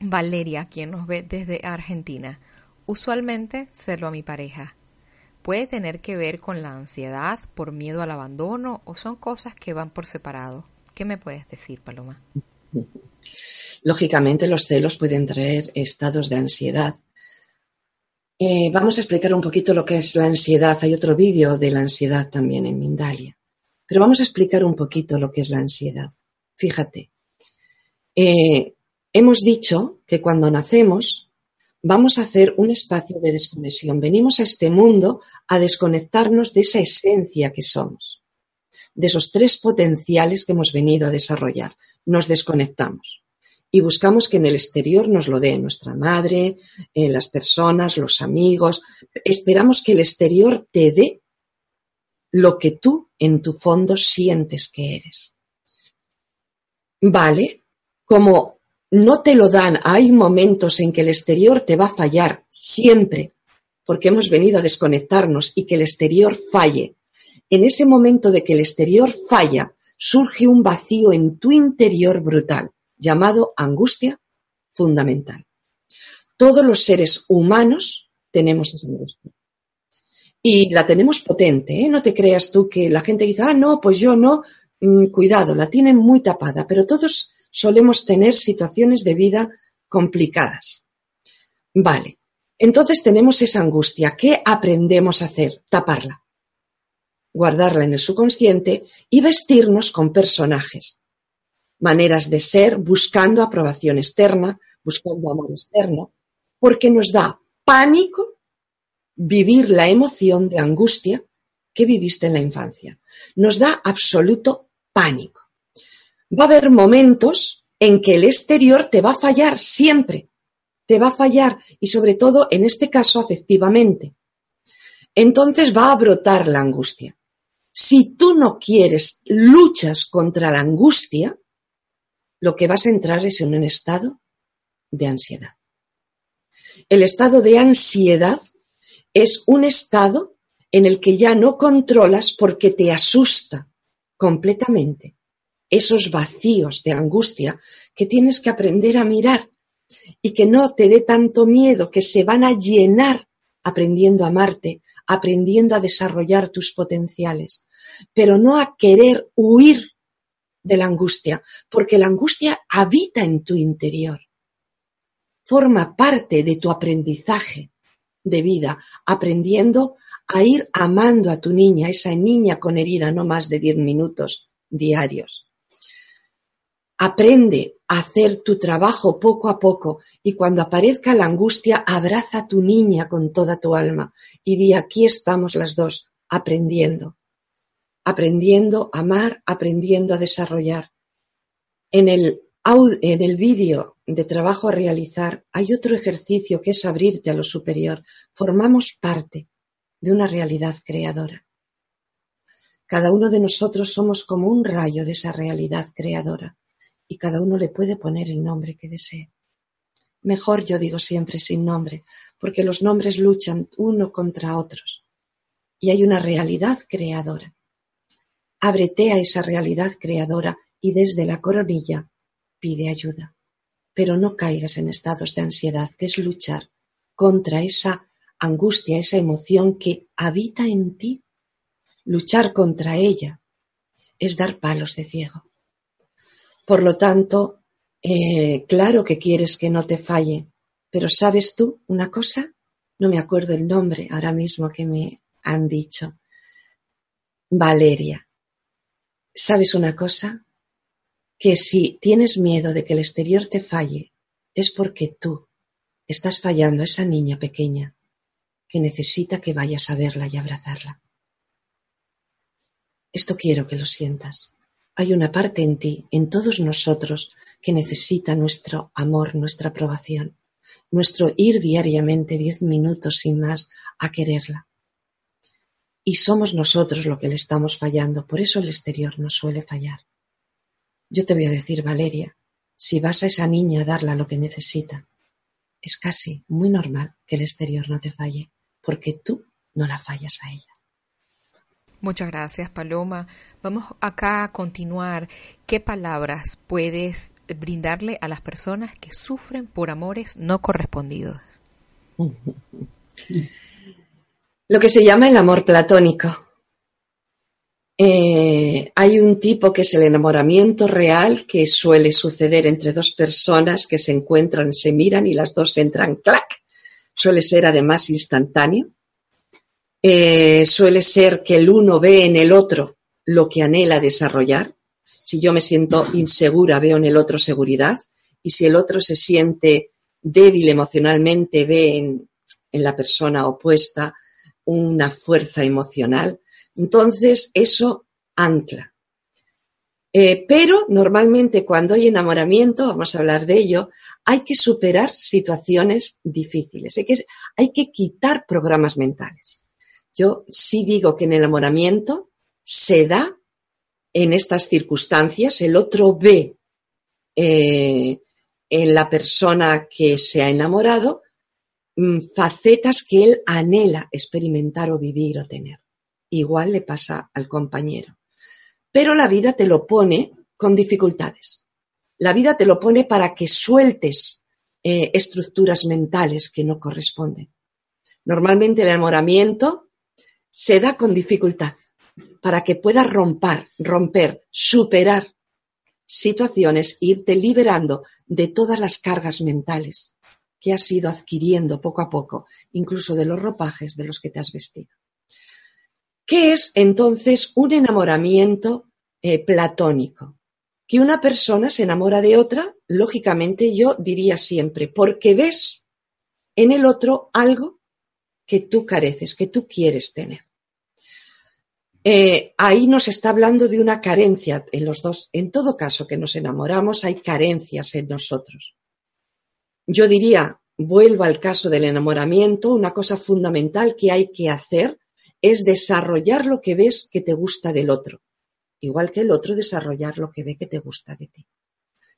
Valeria, quien nos ve desde Argentina. Usualmente celo a mi pareja. ¿Puede tener que ver con la ansiedad por miedo al abandono o son cosas que van por separado? ¿Qué me puedes decir, Paloma? Lógicamente los celos pueden traer estados de ansiedad. Eh, vamos a explicar un poquito lo que es la ansiedad. Hay otro vídeo de la ansiedad también en Mindalia. Pero vamos a explicar un poquito lo que es la ansiedad. Fíjate, eh, hemos dicho que cuando nacemos vamos a hacer un espacio de desconexión. Venimos a este mundo a desconectarnos de esa esencia que somos, de esos tres potenciales que hemos venido a desarrollar. Nos desconectamos y buscamos que en el exterior nos lo dé nuestra madre, eh, las personas, los amigos. Esperamos que el exterior te dé lo que tú en tu fondo sientes que eres. Vale, como no te lo dan, hay momentos en que el exterior te va a fallar siempre, porque hemos venido a desconectarnos y que el exterior falle. En ese momento de que el exterior falla, surge un vacío en tu interior brutal llamado angustia fundamental. Todos los seres humanos tenemos esa angustia. Y la tenemos potente, ¿eh? No te creas tú que la gente dice, ah, no, pues yo no. Mm, cuidado, la tienen muy tapada, pero todos solemos tener situaciones de vida complicadas. Vale, entonces tenemos esa angustia. ¿Qué aprendemos a hacer? Taparla, guardarla en el subconsciente y vestirnos con personajes maneras de ser, buscando aprobación externa, buscando amor externo, porque nos da pánico vivir la emoción de angustia que viviste en la infancia. Nos da absoluto pánico. Va a haber momentos en que el exterior te va a fallar siempre, te va a fallar y sobre todo en este caso afectivamente. Entonces va a brotar la angustia. Si tú no quieres, luchas contra la angustia, lo que vas a entrar es en un estado de ansiedad. El estado de ansiedad es un estado en el que ya no controlas porque te asusta completamente esos vacíos de angustia que tienes que aprender a mirar y que no te dé tanto miedo, que se van a llenar aprendiendo a amarte, aprendiendo a desarrollar tus potenciales, pero no a querer huir de la angustia, porque la angustia habita en tu interior. Forma parte de tu aprendizaje de vida, aprendiendo a ir amando a tu niña, esa niña con herida no más de 10 minutos diarios. Aprende a hacer tu trabajo poco a poco y cuando aparezca la angustia, abraza a tu niña con toda tu alma y di aquí estamos las dos, aprendiendo, aprendiendo a amar, aprendiendo a desarrollar. En el, en el vídeo de trabajo a realizar hay otro ejercicio que es abrirte a lo superior. Formamos parte de una realidad creadora. Cada uno de nosotros somos como un rayo de esa realidad creadora y cada uno le puede poner el nombre que desee. Mejor yo digo siempre sin nombre, porque los nombres luchan uno contra otros y hay una realidad creadora. Ábrete a esa realidad creadora y desde la coronilla pide ayuda. Pero no caigas en estados de ansiedad, que es luchar contra esa angustia, esa emoción que habita en ti Luchar contra ella es dar palos de ciego. Por lo tanto, eh, claro que quieres que no te falle, pero ¿sabes tú una cosa? No me acuerdo el nombre ahora mismo que me han dicho. Valeria. ¿Sabes una cosa? Que si tienes miedo de que el exterior te falle, es porque tú estás fallando a esa niña pequeña que necesita que vayas a verla y abrazarla. Esto quiero que lo sientas. Hay una parte en ti, en todos nosotros, que necesita nuestro amor, nuestra aprobación, nuestro ir diariamente diez minutos sin más a quererla. Y somos nosotros lo que le estamos fallando, por eso el exterior no suele fallar. Yo te voy a decir, Valeria, si vas a esa niña a darla lo que necesita, es casi muy normal que el exterior no te falle, porque tú no la fallas a ella. Muchas gracias, Paloma. Vamos acá a continuar. ¿Qué palabras puedes brindarle a las personas que sufren por amores no correspondidos? Lo que se llama el amor platónico. Eh, hay un tipo que es el enamoramiento real que suele suceder entre dos personas que se encuentran, se miran y las dos entran clac. Suele ser además instantáneo eh, suele ser que el uno ve en el otro lo que anhela desarrollar. Si yo me siento insegura, veo en el otro seguridad. Y si el otro se siente débil emocionalmente, ve en, la persona opuesta una fuerza emocional. Entonces, eso ancla. Eh, pero normalmente cuando hay enamoramiento, vamos a hablar de ello, hay que superar situaciones difíciles, que, hay que quitar programas mentales. Yo sí digo que en el enamoramiento se da en estas circunstancias, el otro ve eh, en la persona que se ha enamorado facetas que él anhela experimentar o vivir o tener. Igual le pasa al compañero. Pero la vida te lo pone con dificultades. La vida te lo pone para que sueltes eh, estructuras mentales que no corresponden. Normalmente el enamoramiento se da con dificultad para que puedas romper, romper, superar situaciones, irte liberando de todas las cargas mentales que has ido adquiriendo poco a poco, incluso de los ropajes de los que te has vestido. ¿Qué es entonces un enamoramiento eh, platónico? Que una persona se enamora de otra, lógicamente yo diría siempre, porque ves en el otro algo que tú careces, que tú quieres tener. Eh, ahí nos está hablando de una carencia en los dos. En todo caso que nos enamoramos, hay carencias en nosotros. Yo diría, vuelvo al caso del enamoramiento, una cosa fundamental que hay que hacer es desarrollar lo que ves que te gusta del otro, igual que el otro desarrollar lo que ve que te gusta de ti.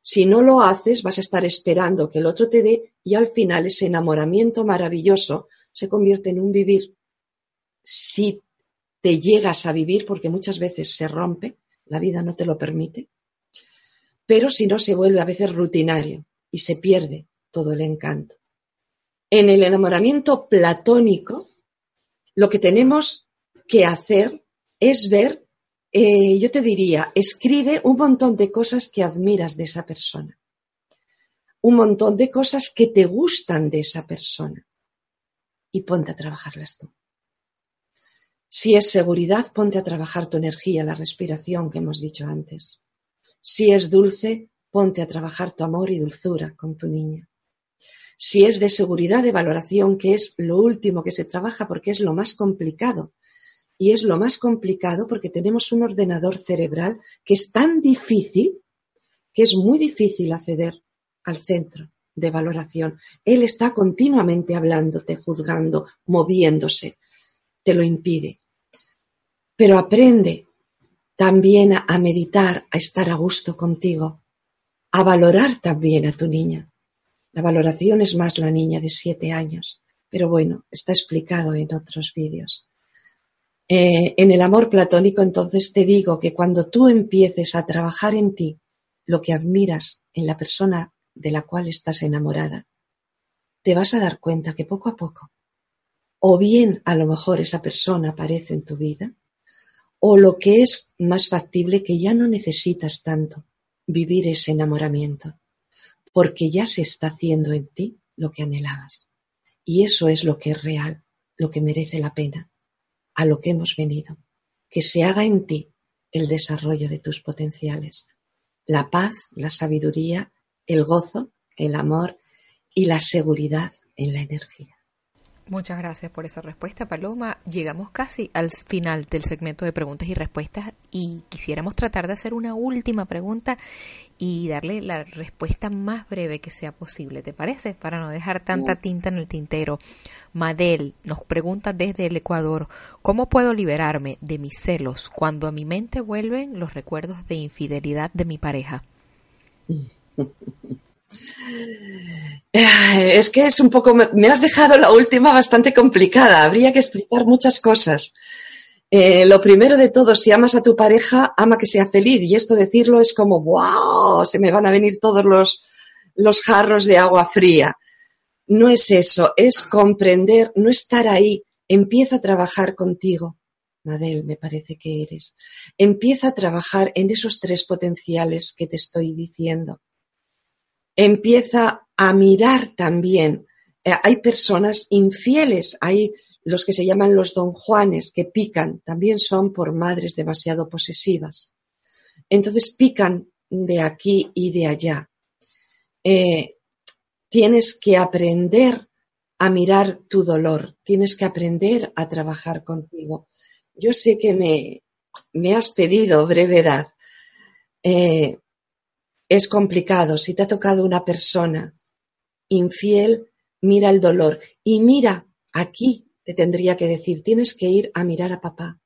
Si no lo haces, vas a estar esperando que el otro te dé y al final ese enamoramiento maravilloso se convierte en un vivir. Si te llegas a vivir, porque muchas veces se rompe, la vida no te lo permite, pero si no se vuelve a veces rutinario y se pierde todo el encanto. En el enamoramiento platónico, lo que tenemos que hacer es ver, eh, yo te diría, escribe un montón de cosas que admiras de esa persona, un montón de cosas que te gustan de esa persona y ponte a trabajarlas tú. Si es seguridad, ponte a trabajar tu energía, la respiración que hemos dicho antes. Si es dulce, ponte a trabajar tu amor y dulzura con tu niña. Si es de seguridad de valoración, que es lo último que se trabaja porque es lo más complicado, y es lo más complicado porque tenemos un ordenador cerebral que es tan difícil que es muy difícil acceder al centro de valoración. Él está continuamente hablándote, juzgando, moviéndose. Te lo impide. Pero aprende también a meditar, a estar a gusto contigo, a valorar también a tu niña. La valoración es más la niña de siete años, pero bueno, está explicado en otros vídeos. Eh, en el amor platónico, entonces te digo que cuando tú empieces a trabajar en ti lo que admiras en la persona de la cual estás enamorada, te vas a dar cuenta que poco a poco, o bien a lo mejor esa persona aparece en tu vida, o lo que es más factible que ya no necesitas tanto vivir ese enamoramiento, porque ya se está haciendo en ti lo que anhelabas. Y eso es lo que es real, lo que merece la pena a lo que hemos venido, que se haga en ti el desarrollo de tus potenciales, la paz, la sabiduría, el gozo, el amor y la seguridad en la energía. Muchas gracias por esa respuesta, Paloma. Llegamos casi al final del segmento de preguntas y respuestas y quisiéramos tratar de hacer una última pregunta y darle la respuesta más breve que sea posible, ¿te parece? Para no dejar tanta tinta en el tintero. Madel nos pregunta desde el Ecuador, ¿cómo puedo liberarme de mis celos cuando a mi mente vuelven los recuerdos de infidelidad de mi pareja? Es que es un poco, me has dejado la última bastante complicada, habría que explicar muchas cosas. Eh, lo primero de todo, si amas a tu pareja, ama que sea feliz. Y esto decirlo es como, wow, se me van a venir todos los, los jarros de agua fría. No es eso, es comprender, no estar ahí. Empieza a trabajar contigo. Madel, me parece que eres. Empieza a trabajar en esos tres potenciales que te estoy diciendo empieza a mirar también. Eh, hay personas infieles, hay los que se llaman los don Juanes, que pican, también son por madres demasiado posesivas. Entonces pican de aquí y de allá. Eh, tienes que aprender a mirar tu dolor, tienes que aprender a trabajar contigo. Yo sé que me, me has pedido brevedad. Eh, es complicado. Si te ha tocado una persona infiel, mira el dolor. Y mira, aquí te tendría que decir, tienes que ir a mirar a papá.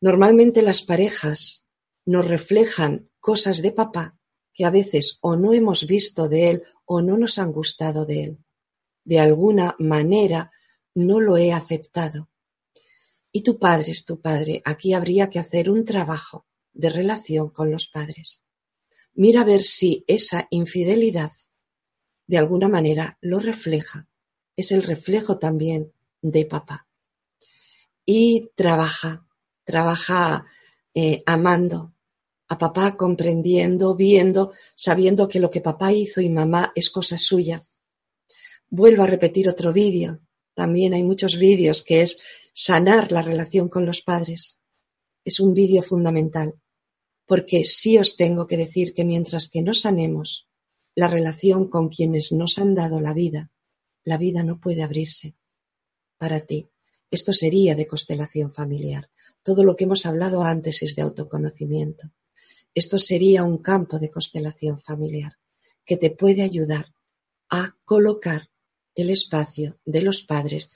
Normalmente las parejas nos reflejan cosas de papá que a veces o no hemos visto de él o no nos han gustado de él. De alguna manera no lo he aceptado. Y tu padre es tu padre. Aquí habría que hacer un trabajo de relación con los padres. Mira a ver si esa infidelidad de alguna manera lo refleja. Es el reflejo también de papá. Y trabaja, trabaja eh, amando a papá, comprendiendo, viendo, sabiendo que lo que papá hizo y mamá es cosa suya. Vuelvo a repetir otro vídeo. También hay muchos vídeos que es sanar la relación con los padres. Es un vídeo fundamental porque sí os tengo que decir que mientras que no sanemos la relación con quienes nos han dado la vida, la vida no puede abrirse para ti. Esto sería de constelación familiar. Todo lo que hemos hablado antes es de autoconocimiento. Esto sería un campo de constelación familiar que te puede ayudar a colocar el espacio de los padres.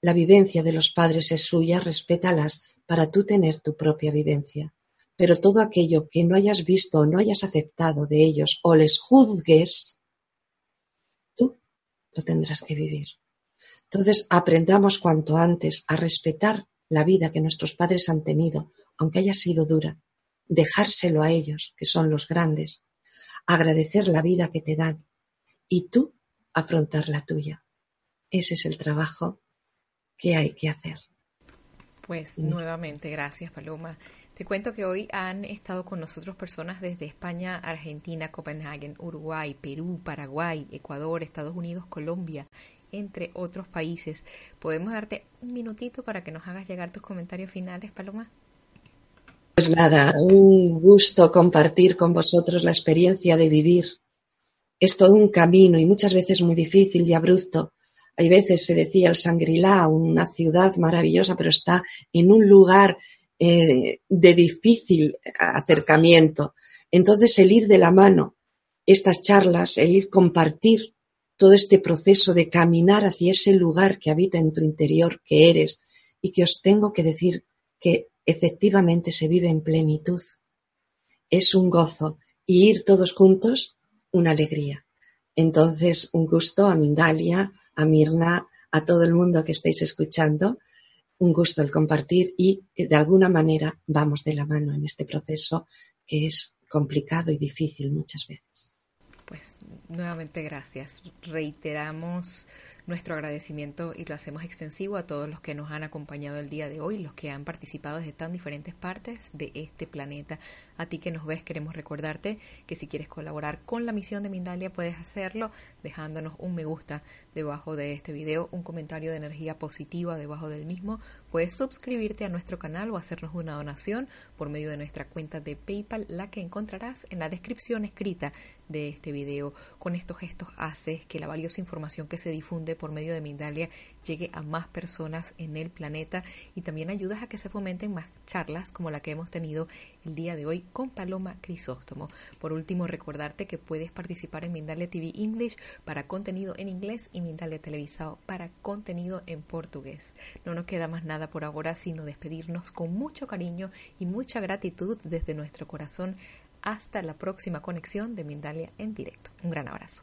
La vivencia de los padres es suya, respétalas para tú tener tu propia vivencia pero todo aquello que no hayas visto o no hayas aceptado de ellos o les juzgues, tú lo tendrás que vivir. Entonces aprendamos cuanto antes a respetar la vida que nuestros padres han tenido, aunque haya sido dura, dejárselo a ellos, que son los grandes, agradecer la vida que te dan y tú afrontar la tuya. Ese es el trabajo que hay que hacer. Pues nuevamente, gracias Paloma. Te cuento que hoy han estado con nosotros personas desde España, Argentina, Copenhague, Uruguay, Perú, Paraguay, Ecuador, Estados Unidos, Colombia, entre otros países. ¿Podemos darte un minutito para que nos hagas llegar tus comentarios finales, Paloma? Pues nada, un gusto compartir con vosotros la experiencia de vivir. Es todo un camino y muchas veces muy difícil y abrupto. Hay veces se decía el Sangrilá, una ciudad maravillosa, pero está en un lugar eh, de difícil acercamiento. Entonces el ir de la mano, estas charlas, el ir compartir todo este proceso de caminar hacia ese lugar que habita en tu interior, que eres, y que os tengo que decir que efectivamente se vive en plenitud. Es un gozo y ir todos juntos, una alegría. Entonces, un gusto a Mindalia, a Mirna, a todo el mundo que estéis escuchando. Un gusto el compartir y de alguna manera vamos de la mano en este proceso que es complicado y difícil muchas veces. Pues nuevamente gracias. Reiteramos nuestro agradecimiento y lo hacemos extensivo a todos los que nos han acompañado el día de hoy, los que han participado desde tan diferentes partes de este planeta. A ti que nos ves, queremos recordarte que si quieres colaborar con la misión de Mindalia, puedes hacerlo dejándonos un me gusta debajo de este video, un comentario de energía positiva debajo del mismo. Puedes suscribirte a nuestro canal o hacernos una donación por medio de nuestra cuenta de PayPal, la que encontrarás en la descripción escrita de este video. Con estos gestos haces que la valiosa información que se difunde por medio de Mindalia llegue a más personas en el planeta y también ayudas a que se fomenten más charlas como la que hemos tenido el día de hoy con Paloma Crisóstomo. Por último, recordarte que puedes participar en Mindalia TV English para contenido en inglés y Mindalia Televisado para contenido en portugués. No nos queda más nada por ahora sino despedirnos con mucho cariño y mucha gratitud desde nuestro corazón. Hasta la próxima conexión de Mindalia en directo. Un gran abrazo.